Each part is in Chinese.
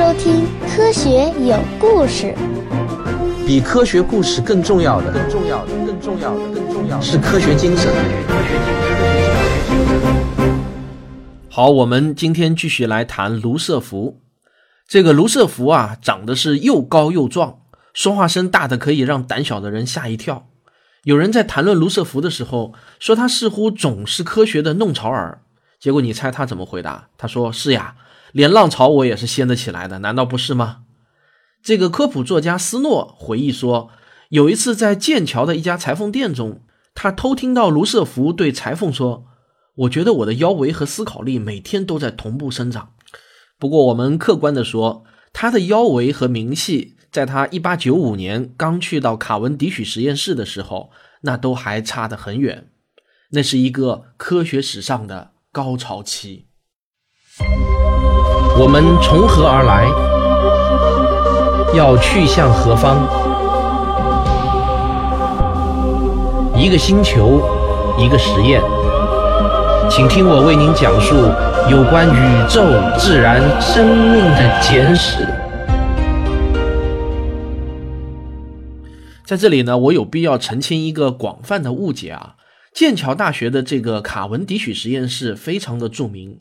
收听《科学有故事》。比科学故事更重要的，更重要的，更重要的，更重要的是科学精神。好，我们今天继续来谈卢瑟福。这个卢瑟福啊，长得是又高又壮，说话声大的可以让胆小的人吓一跳。有人在谈论卢瑟福的时候，说他似乎总是科学的弄潮儿。结果你猜他怎么回答？他说：“是呀，连浪潮我也是掀得起来的，难道不是吗？”这个科普作家斯诺回忆说，有一次在剑桥的一家裁缝店中，他偷听到卢瑟福对裁缝说：“我觉得我的腰围和思考力每天都在同步生长。”不过我们客观地说，他的腰围和名气。在他一八九五年刚去到卡文迪许实验室的时候，那都还差得很远。那是一个科学史上的高潮期。我们从何而来？要去向何方？一个星球，一个实验，请听我为您讲述有关宇宙、自然、生命的简史。在这里呢，我有必要澄清一个广泛的误解啊。剑桥大学的这个卡文迪许实验室非常的著名，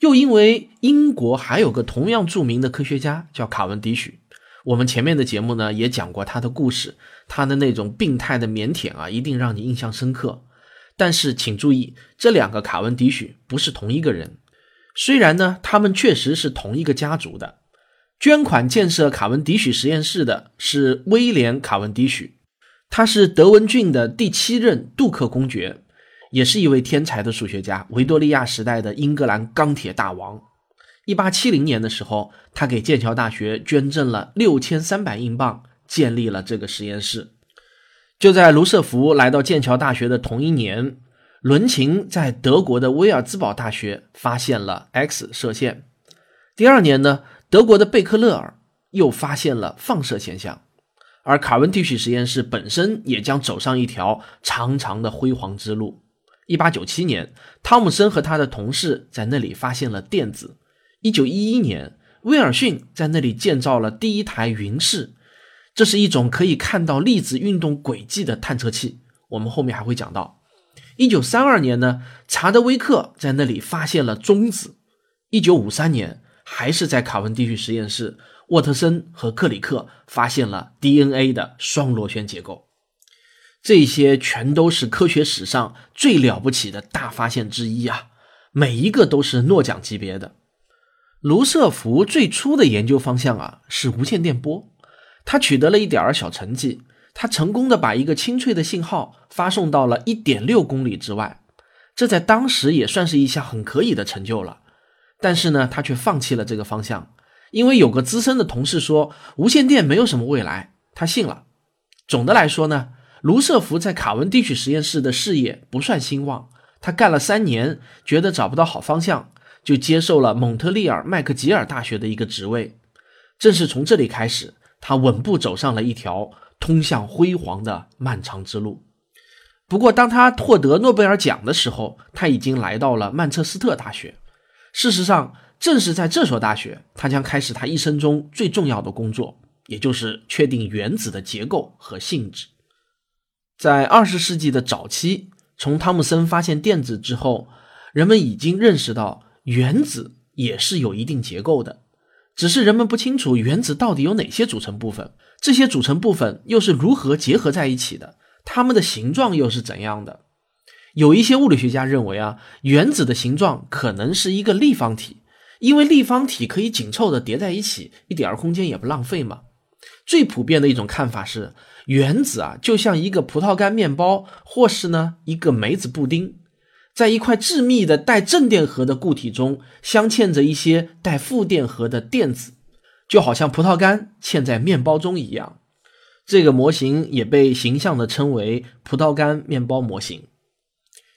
又因为英国还有个同样著名的科学家叫卡文迪许。我们前面的节目呢也讲过他的故事，他的那种病态的腼腆啊，一定让你印象深刻。但是请注意，这两个卡文迪许不是同一个人，虽然呢他们确实是同一个家族的。捐款建设卡文迪许实验室的是威廉·卡文迪许，他是德文郡的第七任杜克公爵，也是一位天才的数学家，维多利亚时代的英格兰钢铁大王。一八七零年的时候，他给剑桥大学捐赠了六千三百英镑，建立了这个实验室。就在卢瑟福来到剑桥大学的同一年，伦琴在德国的威尔兹堡大学发现了 X 射线。第二年呢？德国的贝克勒尔又发现了放射现象，而卡文迪许实验室本身也将走上一条长长的辉煌之路。一八九七年，汤姆森和他的同事在那里发现了电子。一九一一年，威尔逊在那里建造了第一台云视，这是一种可以看到粒子运动轨迹的探测器。我们后面还会讲到。一九三二年呢，查德威克在那里发现了中子。一九五三年。还是在卡文迪许实验室，沃特森和克里克发现了 DNA 的双螺旋结构，这些全都是科学史上最了不起的大发现之一啊！每一个都是诺奖级别的。卢瑟福最初的研究方向啊是无线电波，他取得了一点儿小成绩，他成功的把一个清脆的信号发送到了一点六公里之外，这在当时也算是一项很可以的成就了。但是呢，他却放弃了这个方向，因为有个资深的同事说无线电没有什么未来，他信了。总的来说呢，卢瑟福在卡文迪许实验室的事业不算兴旺，他干了三年，觉得找不到好方向，就接受了蒙特利尔麦克吉尔大学的一个职位。正是从这里开始，他稳步走上了一条通向辉煌的漫长之路。不过，当他获得诺贝尔奖的时候，他已经来到了曼彻斯特大学。事实上，正是在这所大学，他将开始他一生中最重要的工作，也就是确定原子的结构和性质。在二十世纪的早期，从汤姆森发现电子之后，人们已经认识到原子也是有一定结构的，只是人们不清楚原子到底有哪些组成部分，这些组成部分又是如何结合在一起的，它们的形状又是怎样的。有一些物理学家认为啊，原子的形状可能是一个立方体，因为立方体可以紧凑的叠在一起，一点儿空间也不浪费嘛。最普遍的一种看法是，原子啊就像一个葡萄干面包，或是呢一个梅子布丁，在一块致密的带正电荷的固体中镶嵌着一些带负电荷的电子，就好像葡萄干嵌在面包中一样。这个模型也被形象的称为葡萄干面包模型。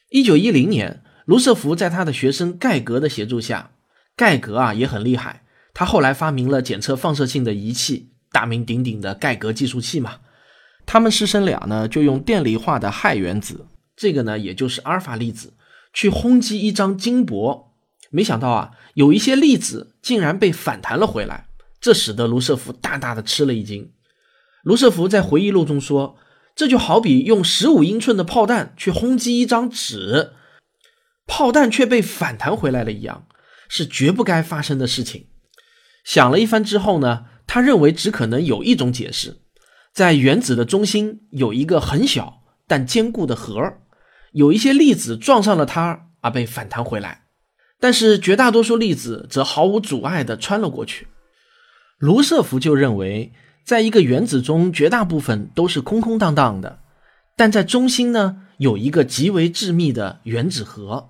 一九一零年，卢瑟福在他的学生盖格的协助下，盖格啊也很厉害。他后来发明了检测放射性的仪器，大名鼎鼎的盖格计数器嘛。他们师生俩呢，就用电离化的氦原子，这个呢也就是阿尔法粒子，去轰击一张金箔。没想到啊，有一些粒子竟然被反弹了回来，这使得卢瑟福大大的吃了一惊。卢瑟福在回忆录中说：“这就好比用十五英寸的炮弹去轰击一张纸，炮弹却被反弹回来了一样，是绝不该发生的事情。”想了一番之后呢，他认为只可能有一种解释：在原子的中心有一个很小但坚固的核，有一些粒子撞上了它而被反弹回来，但是绝大多数粒子则毫无阻碍地穿了过去。卢瑟福就认为，在一个原子中，绝大部分都是空空荡荡的，但在中心呢，有一个极为致密的原子核。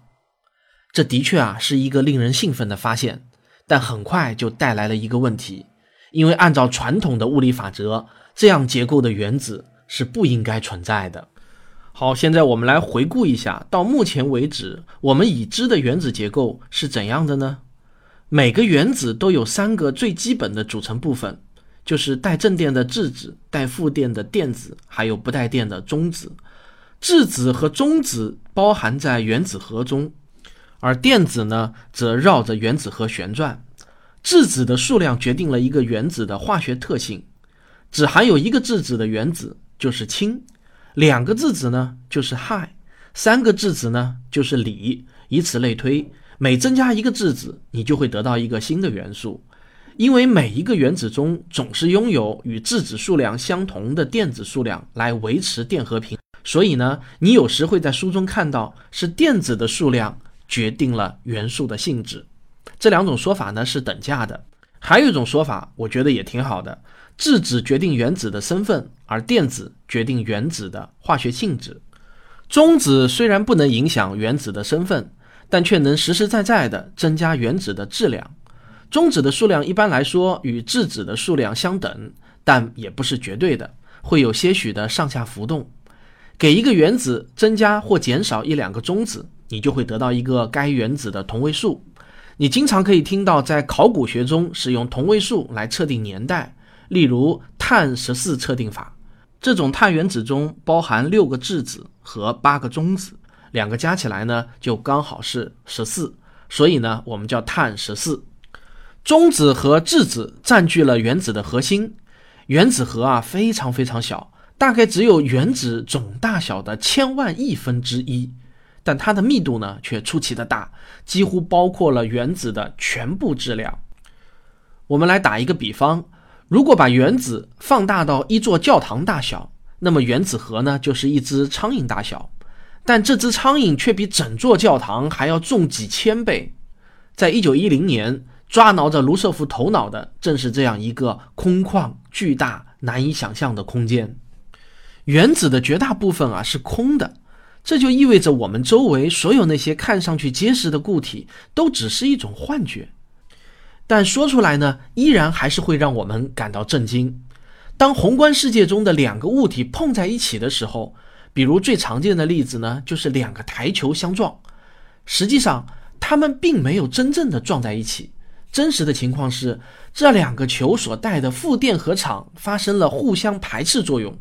这的确啊，是一个令人兴奋的发现。但很快就带来了一个问题，因为按照传统的物理法则，这样结构的原子是不应该存在的。好，现在我们来回顾一下，到目前为止我们已知的原子结构是怎样的呢？每个原子都有三个最基本的组成部分，就是带正电的质子、带负电的电子，还有不带电的中子。质子和中子包含在原子核中。而电子呢，则绕着原子核旋转。质子的数量决定了一个原子的化学特性。只含有一个质子的原子就是氢，两个质子呢就是氦，三个质子呢就是锂，以此类推。每增加一个质子，你就会得到一个新的元素。因为每一个原子中总是拥有与质子数量相同的电子数量来维持电荷平，所以呢，你有时会在书中看到是电子的数量。决定了元素的性质，这两种说法呢是等价的。还有一种说法，我觉得也挺好的：质子决定原子的身份，而电子决定原子的化学性质。中子虽然不能影响原子的身份，但却能实实在在地增加原子的质量。中子的数量一般来说与质子的数量相等，但也不是绝对的，会有些许的上下浮动。给一个原子增加或减少一两个中子。你就会得到一个该原子的同位素。你经常可以听到在考古学中使用同位素来测定年代，例如碳十四测定法。这种碳原子中包含六个质子和八个中子，两个加起来呢就刚好是十四，所以呢我们叫碳十四。中子和质子占据了原子的核心。原子核啊非常非常小，大概只有原子总大小的千万亿分之一。但它的密度呢，却出奇的大，几乎包括了原子的全部质量。我们来打一个比方，如果把原子放大到一座教堂大小，那么原子核呢，就是一只苍蝇大小。但这只苍蝇却比整座教堂还要重几千倍。在一九一零年，抓挠着卢瑟福头脑的，正是这样一个空旷、巨大、难以想象的空间。原子的绝大部分啊，是空的。这就意味着我们周围所有那些看上去结实的固体都只是一种幻觉，但说出来呢，依然还是会让我们感到震惊。当宏观世界中的两个物体碰在一起的时候，比如最常见的例子呢，就是两个台球相撞。实际上，它们并没有真正的撞在一起。真实的情况是，这两个球所带的负电荷场发生了互相排斥作用。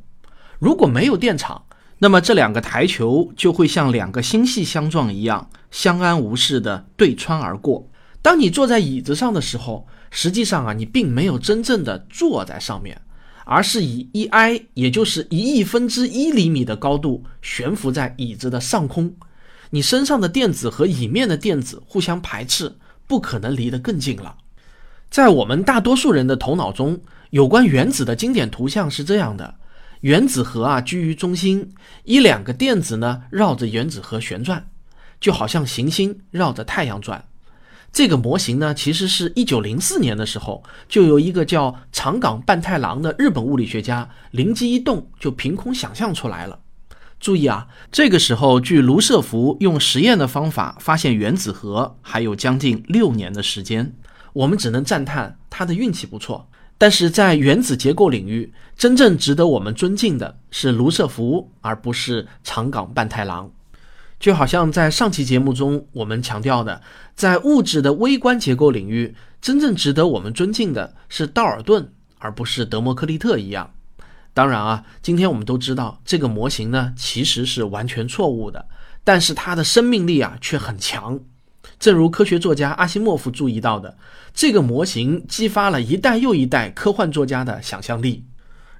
如果没有电场，那么这两个台球就会像两个星系相撞一样，相安无事的对穿而过。当你坐在椅子上的时候，实际上啊，你并没有真正的坐在上面，而是以一 i，也就是一亿分之一厘米的高度悬浮在椅子的上空。你身上的电子和椅面的电子互相排斥，不可能离得更近了。在我们大多数人的头脑中，有关原子的经典图像是这样的。原子核啊居于中心，一两个电子呢绕着原子核旋转，就好像行星绕着太阳转。这个模型呢，其实是一九零四年的时候，就有一个叫长冈半太郎的日本物理学家灵机一动，就凭空想象出来了。注意啊，这个时候距卢瑟福用实验的方法发现原子核还有将近六年的时间，我们只能赞叹他的运气不错。但是在原子结构领域，真正值得我们尊敬的是卢瑟福，而不是长冈半太郎。就好像在上期节目中我们强调的，在物质的微观结构领域，真正值得我们尊敬的是道尔顿，而不是德谟克利特一样。当然啊，今天我们都知道这个模型呢其实是完全错误的，但是它的生命力啊却很强。正如科学作家阿西莫夫注意到的，这个模型激发了一代又一代科幻作家的想象力，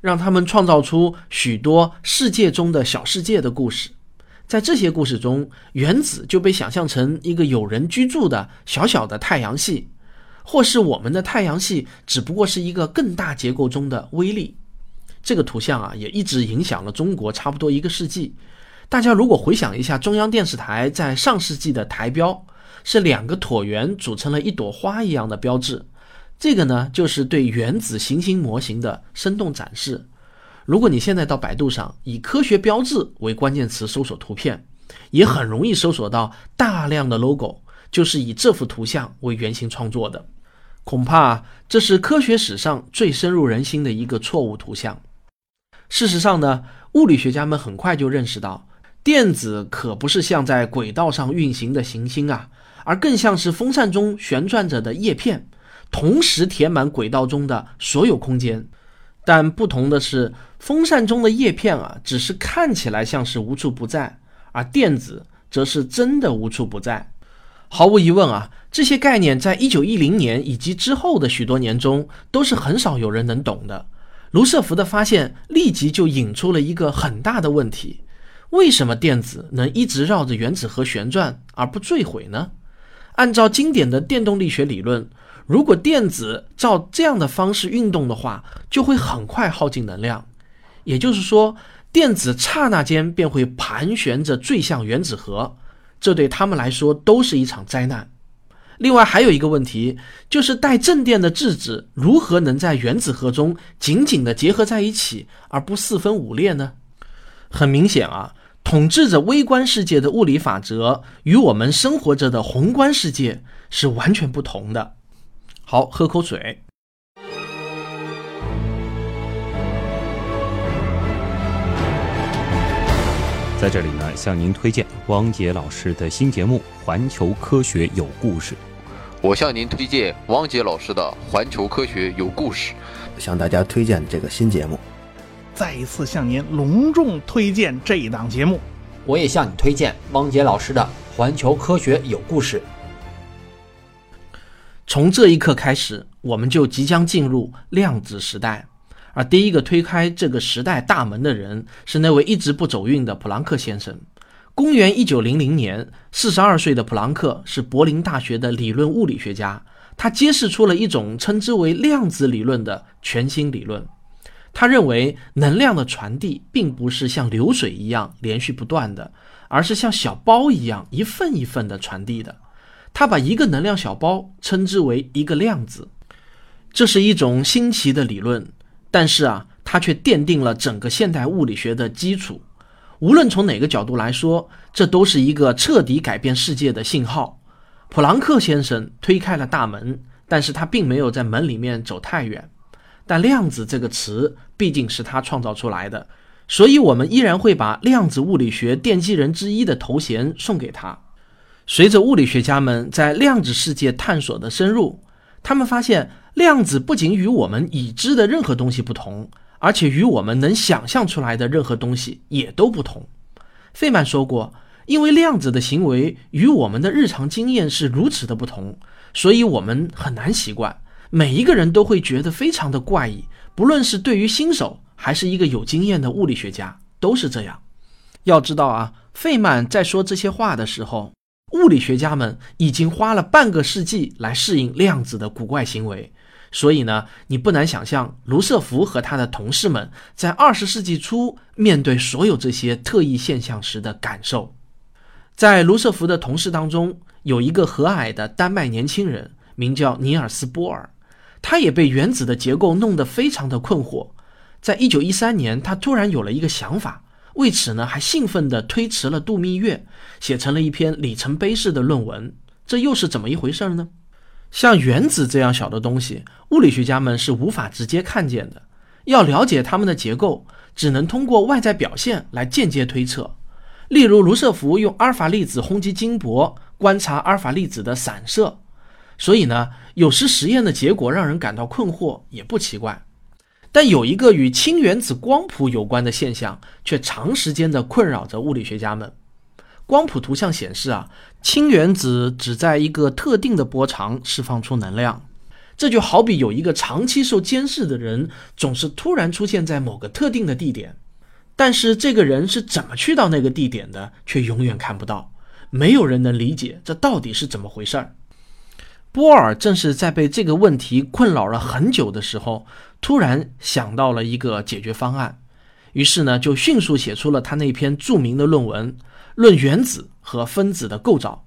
让他们创造出许多世界中的小世界的故事。在这些故事中，原子就被想象成一个有人居住的小小的太阳系，或是我们的太阳系只不过是一个更大结构中的微粒。这个图像啊，也一直影响了中国差不多一个世纪。大家如果回想一下，中央电视台在上世纪的台标。是两个椭圆组成了一朵花一样的标志，这个呢就是对原子行星模型的生动展示。如果你现在到百度上以“科学标志”为关键词搜索图片，也很容易搜索到大量的 logo，就是以这幅图像为原型创作的。恐怕这是科学史上最深入人心的一个错误图像。事实上呢，物理学家们很快就认识到，电子可不是像在轨道上运行的行星啊。而更像是风扇中旋转着的叶片，同时填满轨道中的所有空间。但不同的是，风扇中的叶片啊，只是看起来像是无处不在，而电子则是真的无处不在。毫无疑问啊，这些概念在一九一零年以及之后的许多年中，都是很少有人能懂的。卢瑟福的发现立即就引出了一个很大的问题：为什么电子能一直绕着原子核旋转而不坠毁呢？按照经典的电动力学理论，如果电子照这样的方式运动的话，就会很快耗尽能量。也就是说，电子刹那间便会盘旋着坠向原子核，这对他们来说都是一场灾难。另外还有一个问题，就是带正电的质子如何能在原子核中紧紧地结合在一起，而不四分五裂呢？很明显啊。统治着微观世界的物理法则与我们生活着的宏观世界是完全不同的。好，喝口水。在这里呢，向您推荐汪杰老师的新节目《环球科学有故事》。我向您推荐汪杰老师的《环球科学有故事》。向大家推荐这个新节目。再一次向您隆重推荐这一档节目，我也向你推荐汪杰老师的《环球科学有故事》。从这一刻开始，我们就即将进入量子时代，而第一个推开这个时代大门的人是那位一直不走运的普朗克先生。公元一九零零年，四十二岁的普朗克是柏林大学的理论物理学家，他揭示出了一种称之为量子理论的全新理论。他认为能量的传递并不是像流水一样连续不断的，而是像小包一样一份一份的传递的。他把一个能量小包称之为一个量子，这是一种新奇的理论，但是啊，它却奠定了整个现代物理学的基础。无论从哪个角度来说，这都是一个彻底改变世界的信号。普朗克先生推开了大门，但是他并没有在门里面走太远。但量子这个词毕竟是他创造出来的，所以我们依然会把量子物理学奠基人之一的头衔送给他。随着物理学家们在量子世界探索的深入，他们发现量子不仅与我们已知的任何东西不同，而且与我们能想象出来的任何东西也都不同。费曼说过，因为量子的行为与我们的日常经验是如此的不同，所以我们很难习惯。每一个人都会觉得非常的怪异，不论是对于新手还是一个有经验的物理学家，都是这样。要知道啊，费曼在说这些话的时候，物理学家们已经花了半个世纪来适应量子的古怪行为。所以呢，你不难想象卢瑟福和他的同事们在二十世纪初面对所有这些特异现象时的感受。在卢瑟福的同事当中，有一个和蔼的丹麦年轻人，名叫尼尔斯·波尔。他也被原子的结构弄得非常的困惑。在一九一三年，他突然有了一个想法，为此呢，还兴奋地推迟了度蜜月，写成了一篇里程碑式的论文。这又是怎么一回事呢？像原子这样小的东西，物理学家们是无法直接看见的。要了解它们的结构，只能通过外在表现来间接推测。例如，卢瑟福用阿尔法粒子轰击金箔，观察阿尔法粒子的散射。所以呢，有时实验的结果让人感到困惑也不奇怪。但有一个与氢原子光谱有关的现象，却长时间的困扰着物理学家们。光谱图像显示啊，氢原子只在一个特定的波长释放出能量。这就好比有一个长期受监视的人，总是突然出现在某个特定的地点，但是这个人是怎么去到那个地点的，却永远看不到。没有人能理解这到底是怎么回事儿。波尔正是在被这个问题困扰了很久的时候，突然想到了一个解决方案，于是呢，就迅速写出了他那篇著名的论文《论原子和分子的构造》。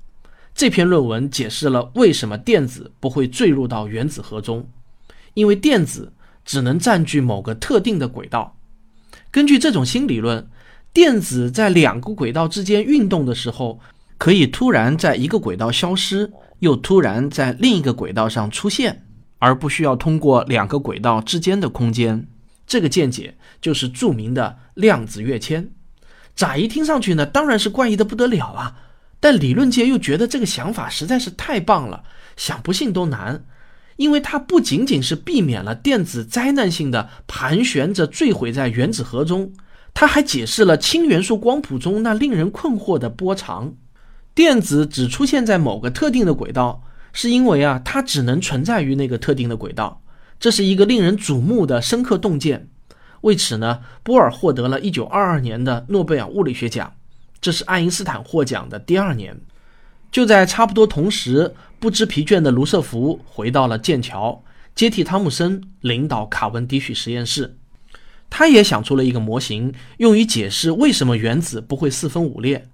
这篇论文解释了为什么电子不会坠入到原子核中，因为电子只能占据某个特定的轨道。根据这种新理论，电子在两个轨道之间运动的时候，可以突然在一个轨道消失，又突然在另一个轨道上出现，而不需要通过两个轨道之间的空间。这个见解就是著名的量子跃迁。乍一听上去呢，当然是怪异的不得了啊。但理论界又觉得这个想法实在是太棒了，想不信都难，因为它不仅仅是避免了电子灾难性的盘旋着坠毁在原子核中，它还解释了氢元素光谱中那令人困惑的波长。电子只出现在某个特定的轨道，是因为啊，它只能存在于那个特定的轨道。这是一个令人瞩目的深刻洞见。为此呢，波尔获得了一九二二年的诺贝尔物理学奖。这是爱因斯坦获奖的第二年，就在差不多同时，不知疲倦的卢瑟福回到了剑桥，接替汤姆森领导卡文迪许实验室。他也想出了一个模型，用于解释为什么原子不会四分五裂。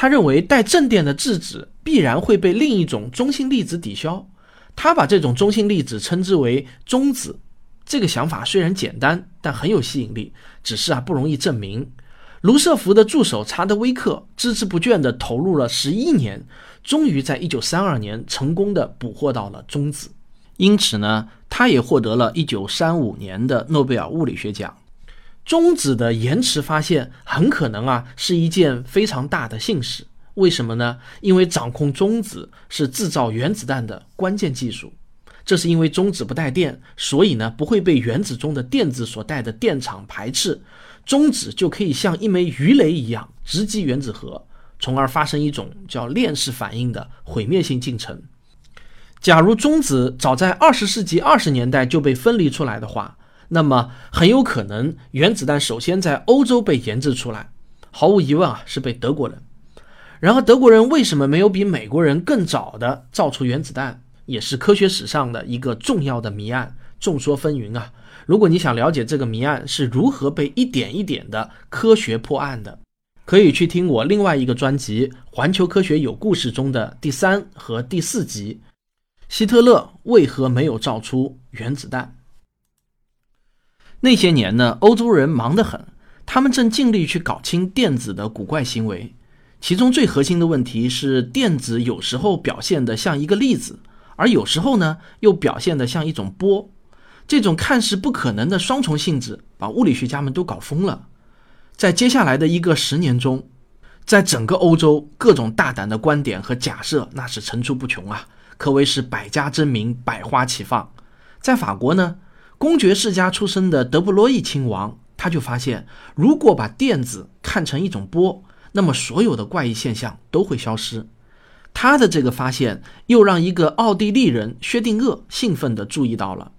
他认为带正电的质子必然会被另一种中性粒子抵消。他把这种中性粒子称之为中子。这个想法虽然简单，但很有吸引力，只是啊不容易证明。卢瑟福的助手查德威克孜孜不倦地投入了十一年，终于在一九三二年成功地捕获到了中子。因此呢，他也获得了一九三五年的诺贝尔物理学奖。中子的延迟发现很可能啊是一件非常大的幸事。为什么呢？因为掌控中子是制造原子弹的关键技术。这是因为中子不带电，所以呢不会被原子中的电子所带的电场排斥。中子就可以像一枚鱼雷一样直击原子核，从而发生一种叫链式反应的毁灭性进程。假如中子早在二十世纪二十年代就被分离出来的话，那么很有可能原子弹首先在欧洲被研制出来，毫无疑问啊是被德国人。然而德国人为什么没有比美国人更早的造出原子弹，也是科学史上的一个重要的谜案，众说纷纭啊。如果你想了解这个谜案是如何被一点一点的科学破案的，可以去听我另外一个专辑《环球科学有故事》中的第三和第四集。希特勒为何没有造出原子弹？那些年呢，欧洲人忙得很，他们正尽力去搞清电子的古怪行为。其中最核心的问题是，电子有时候表现得像一个粒子，而有时候呢，又表现得像一种波。这种看似不可能的双重性质，把物理学家们都搞疯了。在接下来的一个十年中，在整个欧洲，各种大胆的观点和假设那是层出不穷啊，可谓是百家争鸣，百花齐放。在法国呢，公爵世家出身的德布罗意亲王，他就发现，如果把电子看成一种波，那么所有的怪异现象都会消失。他的这个发现，又让一个奥地利人薛定谔兴奋地注意到了。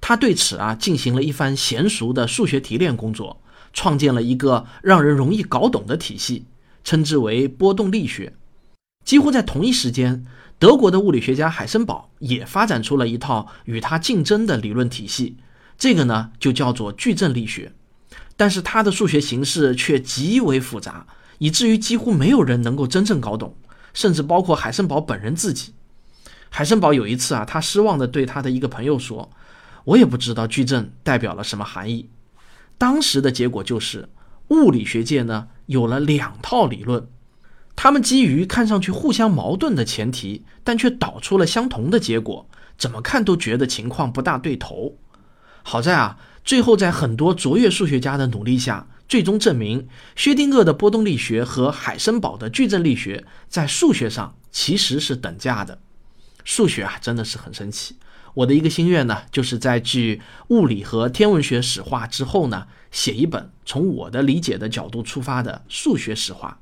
他对此啊进行了一番娴熟的数学提炼工作，创建了一个让人容易搞懂的体系，称之为波动力学。几乎在同一时间，德国的物理学家海森堡也发展出了一套与他竞争的理论体系，这个呢就叫做矩阵力学。但是他的数学形式却极为复杂，以至于几乎没有人能够真正搞懂，甚至包括海森堡本人自己。海森堡有一次啊，他失望地对他的一个朋友说。我也不知道矩阵代表了什么含义。当时的结果就是，物理学界呢有了两套理论，他们基于看上去互相矛盾的前提，但却导出了相同的结果，怎么看都觉得情况不大对头。好在啊，最后在很多卓越数学家的努力下，最终证明薛定谔的波动力学和海森堡的矩阵力学在数学上其实是等价的。数学啊，真的是很神奇。我的一个心愿呢，就是在据物理和天文学史话之后呢，写一本从我的理解的角度出发的数学史话。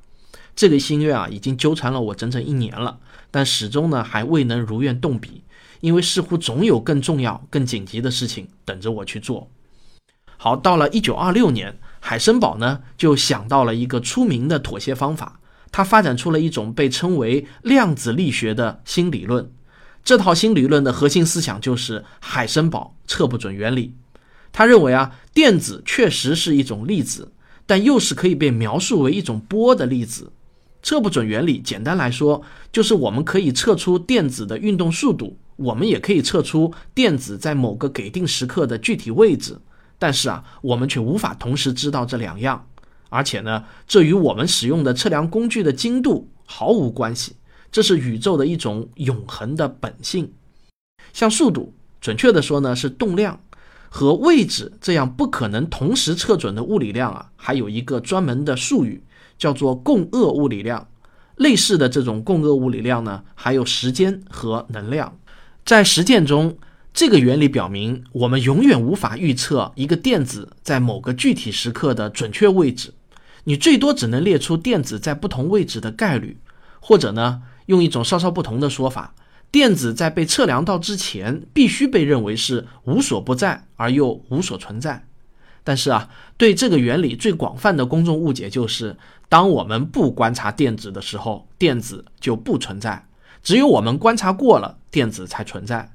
这个心愿啊，已经纠缠了我整整一年了，但始终呢还未能如愿动笔，因为似乎总有更重要、更紧急的事情等着我去做。好，到了一九二六年，海森堡呢就想到了一个出名的妥协方法，他发展出了一种被称为量子力学的新理论。这套新理论的核心思想就是海森堡测不准原理。他认为啊，电子确实是一种粒子，但又是可以被描述为一种波的粒子。测不准原理简单来说，就是我们可以测出电子的运动速度，我们也可以测出电子在某个给定时刻的具体位置。但是啊，我们却无法同时知道这两样，而且呢，这与我们使用的测量工具的精度毫无关系。这是宇宙的一种永恒的本性。像速度，准确的说呢，是动量和位置这样不可能同时测准的物理量啊，还有一个专门的术语。叫做共轭物理量，类似的这种共轭物理量呢，还有时间和能量。在实践中，这个原理表明，我们永远无法预测一个电子在某个具体时刻的准确位置。你最多只能列出电子在不同位置的概率，或者呢，用一种稍稍不同的说法，电子在被测量到之前，必须被认为是无所不在而又无所存在。但是啊，对这个原理最广泛的公众误解就是。当我们不观察电子的时候，电子就不存在；只有我们观察过了，电子才存在。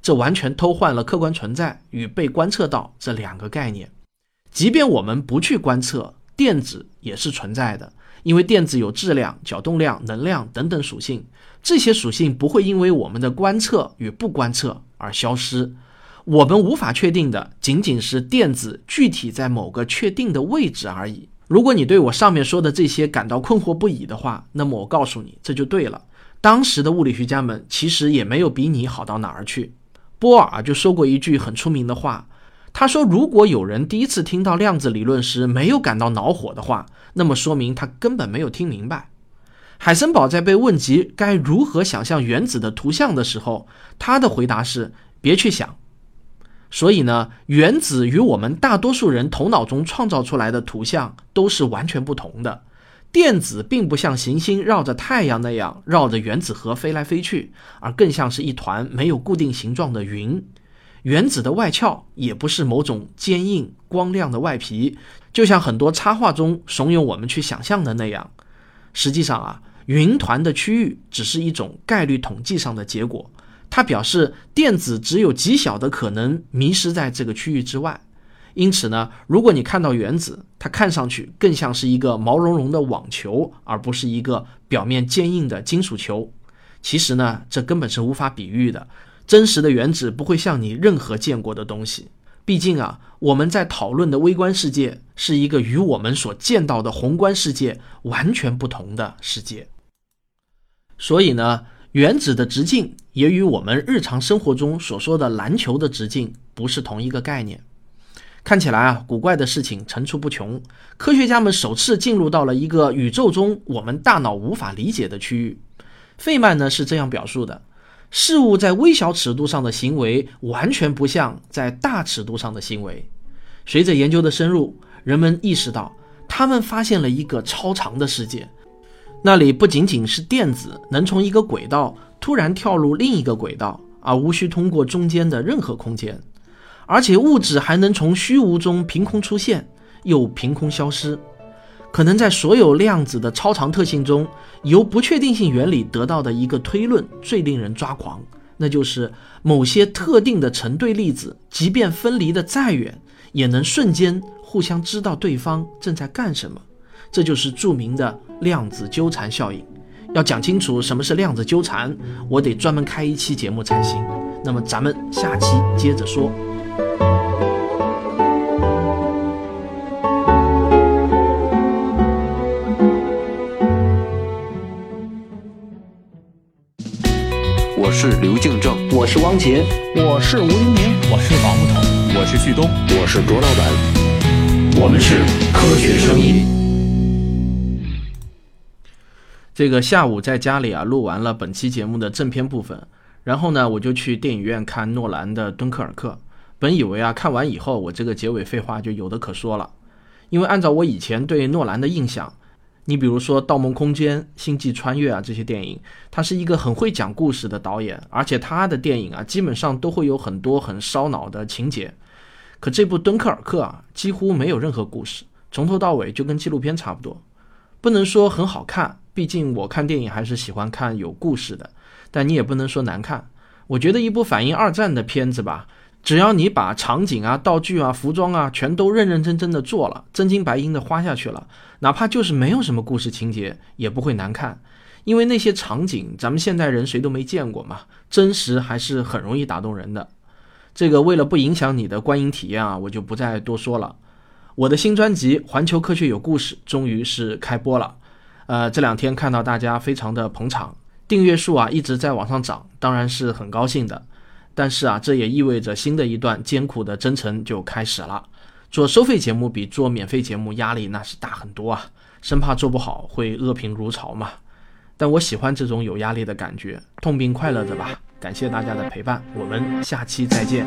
这完全偷换了客观存在与被观测到这两个概念。即便我们不去观测，电子也是存在的，因为电子有质量、角动量、能量等等属性，这些属性不会因为我们的观测与不观测而消失。我们无法确定的仅仅是电子具体在某个确定的位置而已。如果你对我上面说的这些感到困惑不已的话，那么我告诉你，这就对了。当时的物理学家们其实也没有比你好到哪儿去。波尔就说过一句很出名的话，他说：“如果有人第一次听到量子理论时没有感到恼火的话，那么说明他根本没有听明白。”海森堡在被问及该如何想象原子的图像的时候，他的回答是：“别去想。”所以呢，原子与我们大多数人头脑中创造出来的图像都是完全不同的。电子并不像行星绕着太阳那样绕着原子核飞来飞去，而更像是一团没有固定形状的云。原子的外壳也不是某种坚硬光亮的外皮，就像很多插画中怂恿我们去想象的那样。实际上啊，云团的区域只是一种概率统计上的结果。他表示，电子只有极小的可能迷失在这个区域之外。因此呢，如果你看到原子，它看上去更像是一个毛茸茸的网球，而不是一个表面坚硬的金属球。其实呢，这根本是无法比喻的。真实的原子不会像你任何见过的东西。毕竟啊，我们在讨论的微观世界是一个与我们所见到的宏观世界完全不同的世界。所以呢。原子的直径也与我们日常生活中所说的篮球的直径不是同一个概念。看起来啊，古怪的事情层出不穷。科学家们首次进入到了一个宇宙中我们大脑无法理解的区域。费曼呢是这样表述的：事物在微小尺度上的行为完全不像在大尺度上的行为。随着研究的深入，人们意识到他们发现了一个超长的世界。那里不仅仅是电子能从一个轨道突然跳入另一个轨道，而无需通过中间的任何空间，而且物质还能从虚无中凭空出现，又凭空消失。可能在所有量子的超常特性中，由不确定性原理得到的一个推论最令人抓狂，那就是某些特定的成对粒子，即便分离的再远，也能瞬间互相知道对方正在干什么。这就是著名的量子纠缠效应。要讲清楚什么是量子纠缠，我得专门开一期节目才行。那么咱们下期接着说。我是刘敬正，我是汪杰，我是吴英明，我是王木头，我是旭东，我是卓老板，我们是科学声音。这个下午在家里啊录完了本期节目的正片部分，然后呢我就去电影院看诺兰的《敦刻尔克》。本以为啊看完以后我这个结尾废话就有的可说了，因为按照我以前对诺兰的印象，你比如说《盗梦空间》《星际穿越》啊这些电影，他是一个很会讲故事的导演，而且他的电影啊基本上都会有很多很烧脑的情节。可这部《敦刻尔克》啊几乎没有任何故事，从头到尾就跟纪录片差不多。不能说很好看，毕竟我看电影还是喜欢看有故事的。但你也不能说难看。我觉得一部反映二战的片子吧。只要你把场景啊、道具啊、服装啊全都认认真真的做了，真金白银的花下去了，哪怕就是没有什么故事情节，也不会难看。因为那些场景，咱们现代人谁都没见过嘛，真实还是很容易打动人的。这个为了不影响你的观影体验啊，我就不再多说了。我的新专辑《环球科学有故事》终于是开播了，呃，这两天看到大家非常的捧场，订阅数啊一直在往上涨，当然是很高兴的。但是啊，这也意味着新的一段艰苦的征程就开始了。做收费节目比做免费节目压力那是大很多啊，生怕做不好会恶评如潮嘛。但我喜欢这种有压力的感觉，痛并快乐着吧。感谢大家的陪伴，我们下期再见。